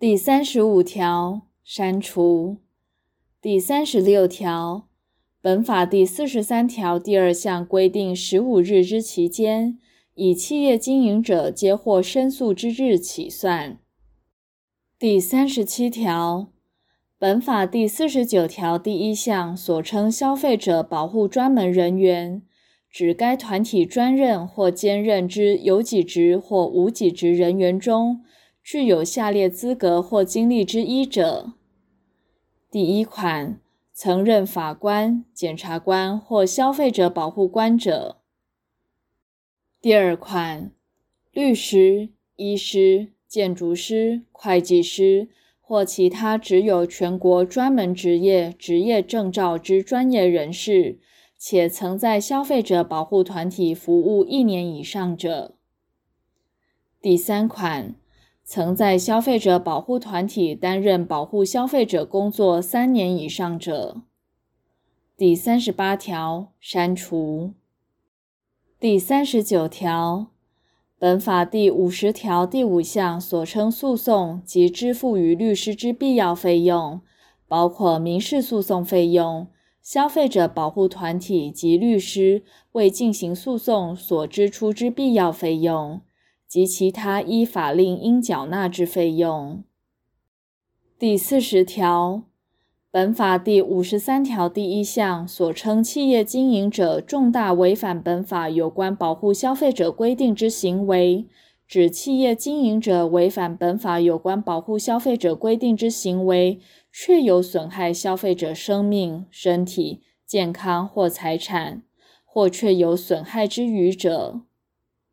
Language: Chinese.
第三十五条，删除。第三十六条，本法第四十三条第二项规定十五日之期间，以企业经营者接获申诉之日起算。第三十七条，本法第四十九条第一项所称消费者保护专门人员，指该团体专任或兼任之有几职或无几职人员中，具有下列资格或经历之一者：第一款，曾任法官、检察官或消费者保护官者；第二款，律师、医师、建筑师、会计师或其他持有全国专门职业职业证照之专业人士，且曾在消费者保护团体服务一年以上者；第三款。曾在消费者保护团体担任保护消费者工作三年以上者。第三十八条，删除。第三十九条，本法第五十条第五项所称诉讼及支付于律师之必要费用，包括民事诉讼费用、消费者保护团体及律师为进行诉讼所支出之必要费用。及其他依法令应缴纳之费用。第四十条，本法第五十三条第一项所称企业经营者重大违反本法有关保护消费者规定之行为，指企业经营者违反本法有关保护消费者规定之行为，确有损害消费者生命、身体、健康或财产，或确有损害之余者。